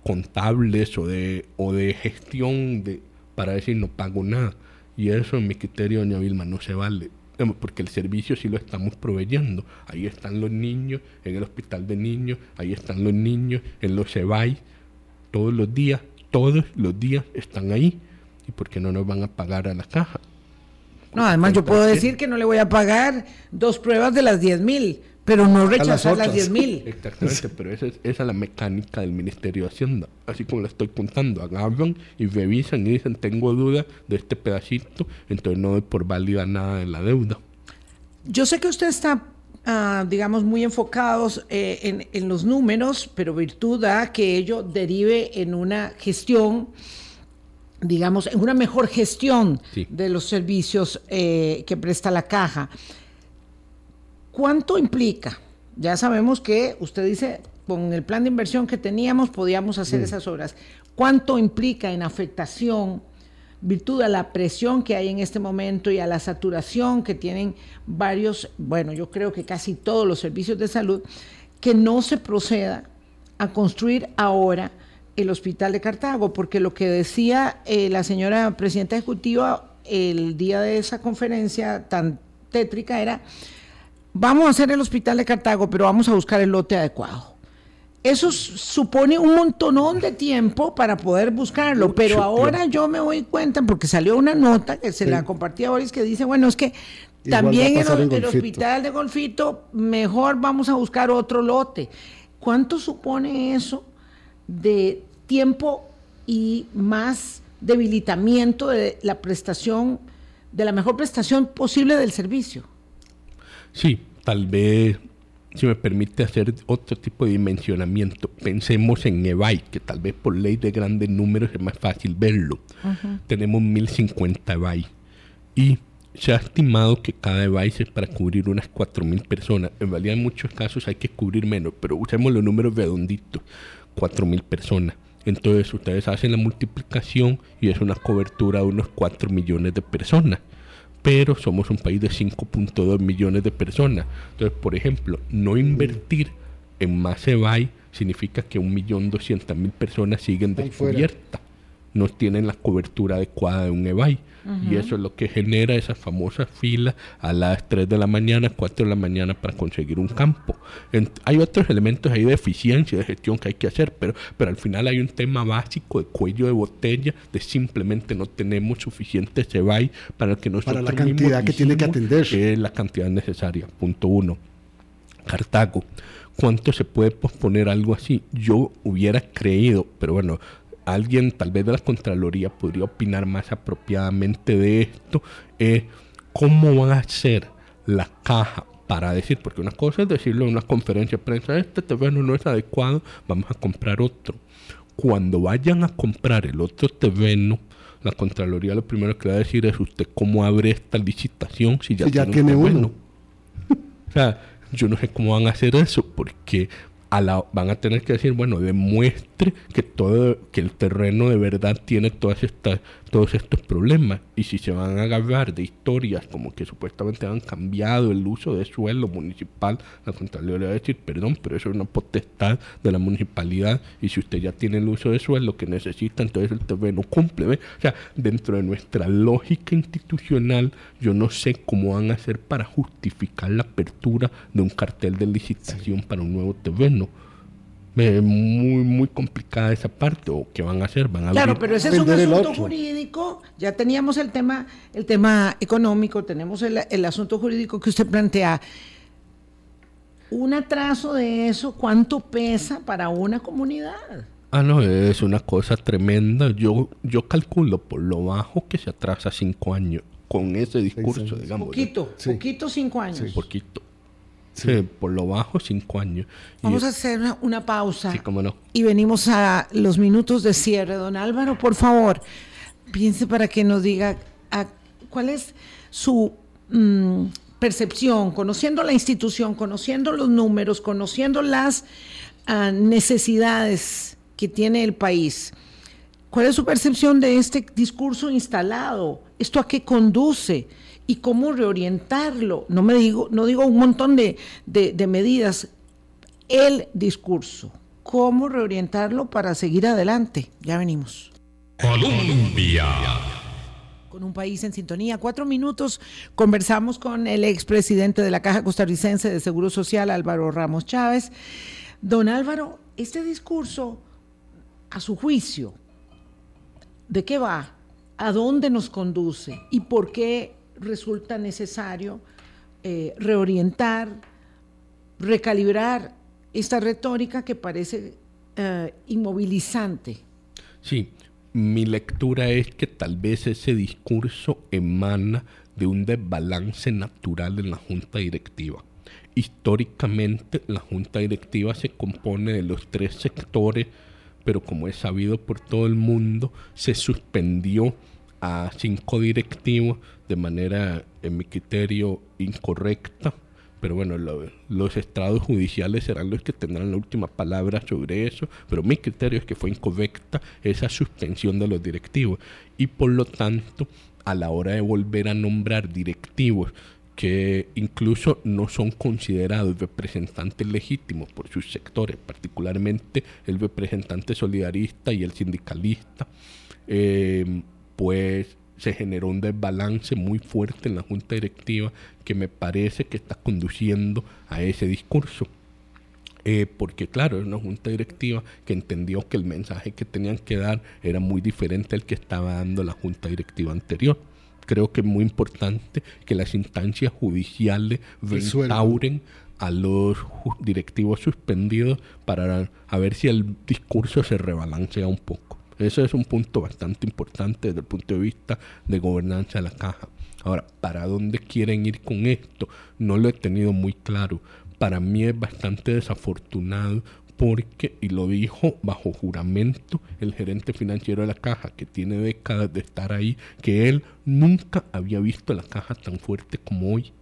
contables o de, o de gestión de, para decir no pago nada. Y eso en mi criterio, doña Vilma, no se vale. Porque el servicio sí lo estamos proveyendo. Ahí están los niños en el hospital de niños, ahí están los niños en los CEBAI, todos los días, todos los días están ahí. ¿Y por qué no nos van a pagar a la caja? No, además yo puedo decir que no le voy a pagar dos pruebas de las 10 mil pero no rechazar las, 10 mil. Exactamente, pero esa es, esa la mecánica del Ministerio de Hacienda. Así como le estoy contando, agarran y revisan y dicen, tengo duda de este pedacito, entonces no doy por válida nada de la deuda. Yo sé que usted está, ah, digamos, muy enfocados eh, en, los números, pero virtud da que ello derive en una gestión digamos, en una mejor gestión de los servicios eh, que presta la caja. ¿Cuánto implica? Ya sabemos que usted dice, con el plan de inversión que teníamos podíamos hacer esas obras. ¿Cuánto implica en afectación, virtud a la presión que hay en este momento y a la saturación que tienen varios, bueno, yo creo que casi todos los servicios de salud, que no se proceda a construir ahora el hospital de Cartago? Porque lo que decía eh, la señora presidenta ejecutiva el día de esa conferencia tan tétrica era vamos a hacer el hospital de Cartago, pero vamos a buscar el lote adecuado. Eso supone un montonón de tiempo para poder buscarlo, pero ahora yo me doy cuenta, porque salió una nota que se la compartí a Boris que dice, bueno, es que también en el, hospital de Golfito, mejor vamos a buscar otro lote. ¿Cuánto supone eso de tiempo y más debilitamiento de la prestación, de la mejor prestación posible del servicio? Sí, tal vez, si me permite hacer otro tipo de dimensionamiento, pensemos en EBAI, que tal vez por ley de grandes números es más fácil verlo. Tenemos 1050 EBAI y se ha estimado que cada device es para cubrir unas 4.000 personas. En realidad en muchos casos hay que cubrir menos, pero usemos los números redonditos, 4.000 personas. Entonces ustedes hacen la multiplicación y es una cobertura de unos 4 millones de personas. Pero somos un país de 5.2 millones de personas. Entonces, por ejemplo, no invertir en más EBAI significa que 1.200.000 personas siguen descubiertas. No tienen la cobertura adecuada de un EBAI. Y eso es lo que genera esa famosa fila a las 3 de la mañana, 4 de la mañana para conseguir un campo. hay otros elementos ahí de eficiencia, de gestión que hay que hacer, pero, pero al final hay un tema básico de cuello de botella, de simplemente no tenemos suficiente CEBAI para que nosotros Para la cantidad que tiene que atender. Es la cantidad necesaria. Punto uno. Cartago. ¿Cuánto se puede posponer algo así? Yo hubiera creído, pero bueno, alguien tal vez de la Contraloría podría opinar más apropiadamente de esto, eh, cómo va a ser la caja para decir, porque una cosa es decirlo en una conferencia de prensa, este terreno no es adecuado, vamos a comprar otro. Cuando vayan a comprar el otro terreno, la Contraloría lo primero que va a decir es usted cómo abre esta licitación si ya, tiene, uno. o sea, yo no sé cómo van a hacer eso, porque van a tener que decir, bueno, demuestre que todo, que el terreno de verdad tiene todas estas, todos estos problemas. Y si se van a agarrar de historias como que supuestamente han cambiado el uso de suelo municipal, la Contraloría va a decir, perdón, pero eso es una potestad de la municipalidad. Y si usted ya tiene el uso de suelo que necesita, entonces el terreno cumple. O sea, dentro de nuestra lógica institucional, yo no sé cómo van a hacer para justificar la apertura de un cartel de licitación para un nuevo terreno es muy muy complicada esa parte o qué van a hacer van a claro pero ese es un asunto jurídico ya teníamos el tema el tema económico tenemos el, el, asunto jurídico que usted plantea. Un atraso de eso cuánto pesa para una comunidad ah no es una cosa tremenda. Yo yo calculo por lo bajo que se atrasa cinco años con ese discurso digamos. Poquito poquito cinco años. Sí. poquito Sí, por lo bajo, cinco años. Vamos a hacer una, pausa. Sí, cómo no. Y venimos a los minutos de cierre. Don Álvaro, por favor, piense para que nos diga cuál es su mm, percepción, conociendo la institución, conociendo los números, conociendo las ah, necesidades que tiene el país. ¿Cuál es su percepción de este discurso instalado? ¿Esto a qué conduce? Y cómo reorientarlo. No me digo, no digo un montón de, medidas, el discurso, cómo reorientarlo para seguir adelante. Ya venimos. Colombia. Con un país en sintonía. Cuatro minutos conversamos con el expresidente de la Caja Costarricense de Seguro Social, Álvaro Ramos Chávez. Don Álvaro, este discurso, a su juicio, ¿de qué va? ¿A dónde nos conduce? ¿Y por qué resulta necesario eh, reorientar, recalibrar esta retórica que parece eh, inmovilizante. Sí, mi lectura es que tal vez ese discurso emana de un desbalance natural en la junta directiva. Históricamente la junta directiva se compone de los tres sectores, pero como es sabido por todo el mundo, se suspendió a cinco directivos de manera, en mi criterio, incorrecta. Pero bueno, los estrados judiciales serán los que tendrán la última palabra sobre eso. Pero mi criterio es que fue incorrecta esa suspensión de los directivos. Y por lo tanto, a la hora de volver a nombrar directivos que incluso no son considerados representantes legítimos por sus sectores, particularmente el representante solidarista y el sindicalista, eh, pues se generó un desbalance muy fuerte en la junta directiva que me parece que está conduciendo a ese discurso. Eh, porque claro, es una junta directiva que entendió que el mensaje que tenían que dar era muy diferente al que estaba dando la junta directiva anterior. Creo que es muy importante que las instancias judiciales restauren a los directivos suspendidos para a ver si el discurso se rebalancea un poco. Eso es un punto bastante importante desde el punto de vista de gobernanza de la caja. Ahora, ¿para dónde quieren ir con esto? No lo he tenido muy claro. Para mí es bastante desafortunado porque, y lo dijo bajo juramento el gerente financiero de la caja, que tiene décadas de estar ahí, que él nunca había visto la caja tan fuerte como hoy.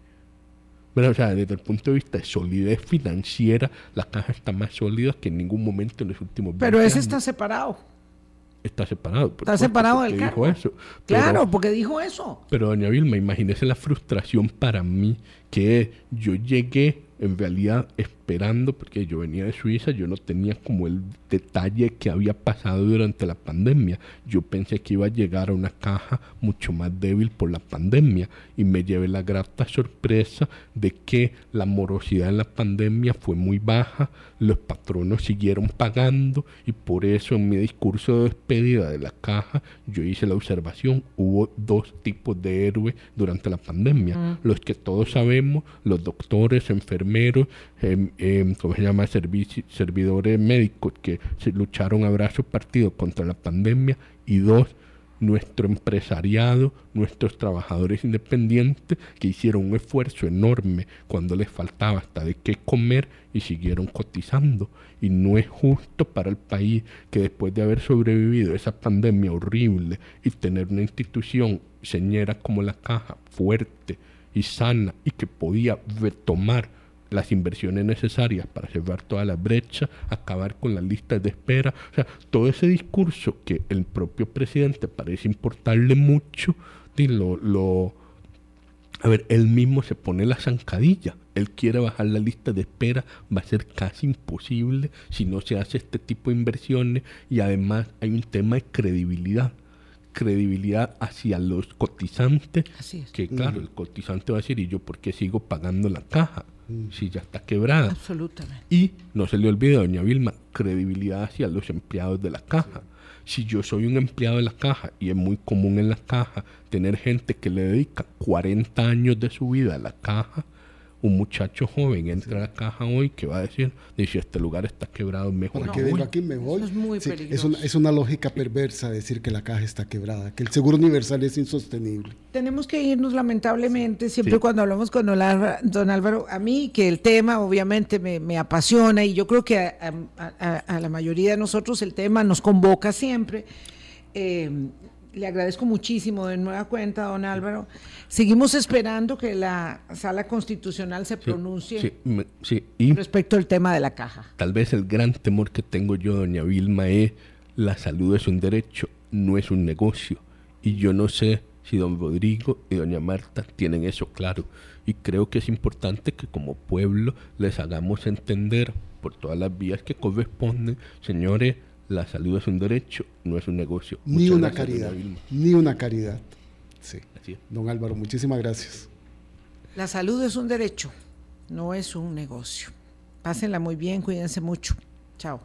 Pero, o sea, desde el punto de vista de solidez financiera, la caja está más sólida que en ningún momento en los últimos Pero ese está separado. Está separado. Está separado del cargo. Eso. Claro, porque dijo eso. Pero, doña Vilma, imagínese la frustración para mí que yo llegué en realidad esperando, porque yo venía de Suiza, yo no tenía como el detalle que había pasado durante la pandemia. Yo pensé que iba a llegar a una caja mucho más débil por la pandemia y me llevé la grata sorpresa de que la morosidad en la pandemia fue muy baja, los patronos siguieron pagando y por eso en mi discurso de despedida de la caja yo hice la observación, hubo dos tipos de héroes durante la pandemia, mm. los que todos sabemos, los doctores, enfermeros, em, em, ¿cómo se llama? servidores médicos que lucharon a brazos partidos contra la pandemia y dos, nuestro empresariado, nuestros trabajadores independientes que hicieron un esfuerzo enorme cuando les faltaba hasta de qué comer y siguieron cotizando. Y no es justo para el país que después de haber sobrevivido esa pandemia horrible y tener una institución señera como la caja fuerte y sana y que podía retomar las inversiones necesarias para cerrar toda la brecha, acabar con las listas de espera. O sea, todo ese discurso que el propio presidente parece importarle mucho, lo, lo, a ver, él mismo se pone la zancadilla. Él quiere bajar la lista de espera, va a ser casi imposible si no se hace este tipo de inversiones y además hay un tema de credibilidad credibilidad hacia los cotizantes, que claro, el cotizante va a decir, ¿y yo por qué sigo pagando la caja? Mm. si ya está quebrada. Absolutamente. Y no se le olvide, doña Vilma, credibilidad hacia los empleados de la caja. Si yo soy un empleado de la caja y es muy común en la caja tener gente que le dedica 40 años de su vida a la caja, un muchacho joven entra a la caja hoy que va a decir, dice, este lugar está quebrado, mejor ¿Para que aquí me voy? es muy una, es una lógica perversa decir que la caja está quebrada, que el seguro universal es insostenible. Tenemos que irnos lamentablemente, siempre cuando hablamos con don Álvaro, a mí que el tema obviamente me, apasiona y yo creo que a, la mayoría de nosotros el tema nos convoca siempre. Eh, le agradezco muchísimo de nueva cuenta, don Álvaro. Seguimos esperando que la sala constitucional se pronuncie respecto al tema de la caja. Tal vez el gran temor que tengo yo, doña Vilma, es la salud es un derecho, no es un negocio. Y yo no sé si don Rodrigo y doña Marta tienen eso claro. Y creo que es importante que como pueblo les hagamos entender por todas las vías que corresponden, señores, la salud es un derecho, no es un negocio. Ni una caridad. Ni una caridad. Sí. Don Álvaro, muchísimas gracias. La salud es un derecho, no es un negocio. Pásenla muy bien, cuídense mucho. Chao.